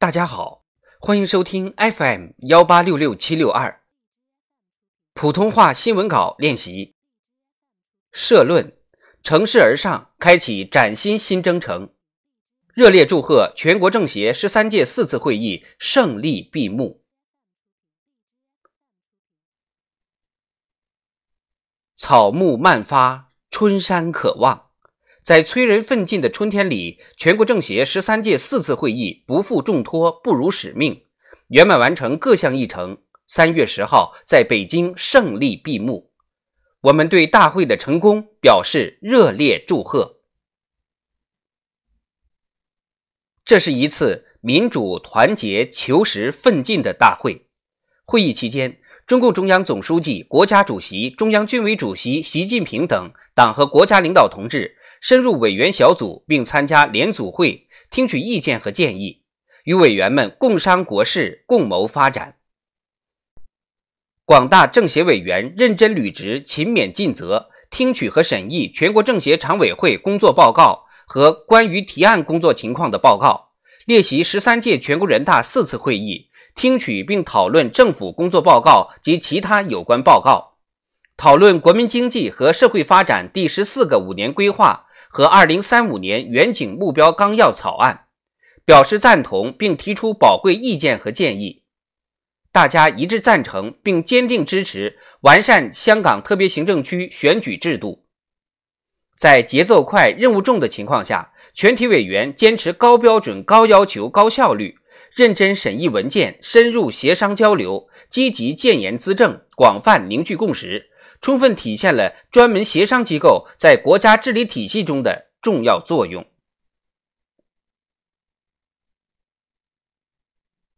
大家好，欢迎收听 FM 幺八六六七六二普通话新闻稿练习。社论：乘势而上，开启崭新新征程。热烈祝贺全国政协十三届四次会议胜利闭幕。草木漫发，春山可望。在催人奋进的春天里，全国政协十三届四次会议不负重托，不辱使命，圆满完成各项议程。三月十号，在北京胜利闭幕。我们对大会的成功表示热烈祝贺。这是一次民主、团结、求实、奋进的大会。会议期间，中共中央总书记、国家主席、中央军委主席习近平等党和国家领导同志。深入委员小组，并参加联组会，听取意见和建议，与委员们共商国事，共谋发展。广大政协委员认真履职，勤勉尽责，听取和审议全国政协常委会工作报告和关于提案工作情况的报告，列席十三届全国人大四次会议，听取并讨论政府工作报告及其他有关报告，讨论国民经济和社会发展第十四个五年规划。和二零三五年远景目标纲要草案表示赞同，并提出宝贵意见和建议。大家一致赞成，并坚定支持完善香港特别行政区选举制度。在节奏快、任务重的情况下，全体委员坚持高标准、高要求、高效率，认真审议文件，深入协商交流，积极建言资政，广泛凝聚共识。充分体现了专门协商机构在国家治理体系中的重要作用。